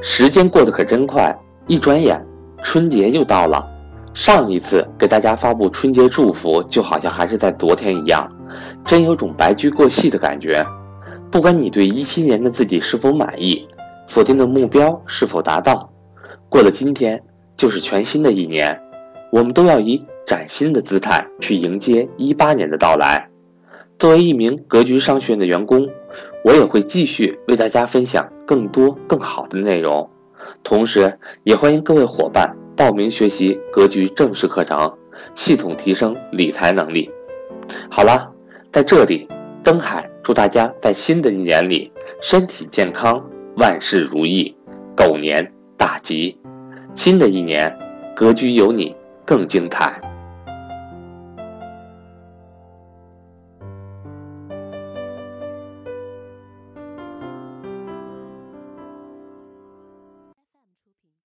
时间过得可真快，一转眼春节又到了。上一次给大家发布春节祝福，就好像还是在昨天一样，真有种白驹过隙的感觉。不管你对一七年的自己是否满意，锁定的目标是否达到，过了今天就是全新的一年，我们都要以崭新的姿态去迎接一八年的到来。作为一名格局商学院的员工，我也会继续为大家分享更多更好的内容，同时也欢迎各位伙伴报名学习格局正式课程，系统提升理财能力。好了，在这里，登海祝大家在新的一年里身体健康。万事如意，狗年大吉，新的一年，格局有你更精彩。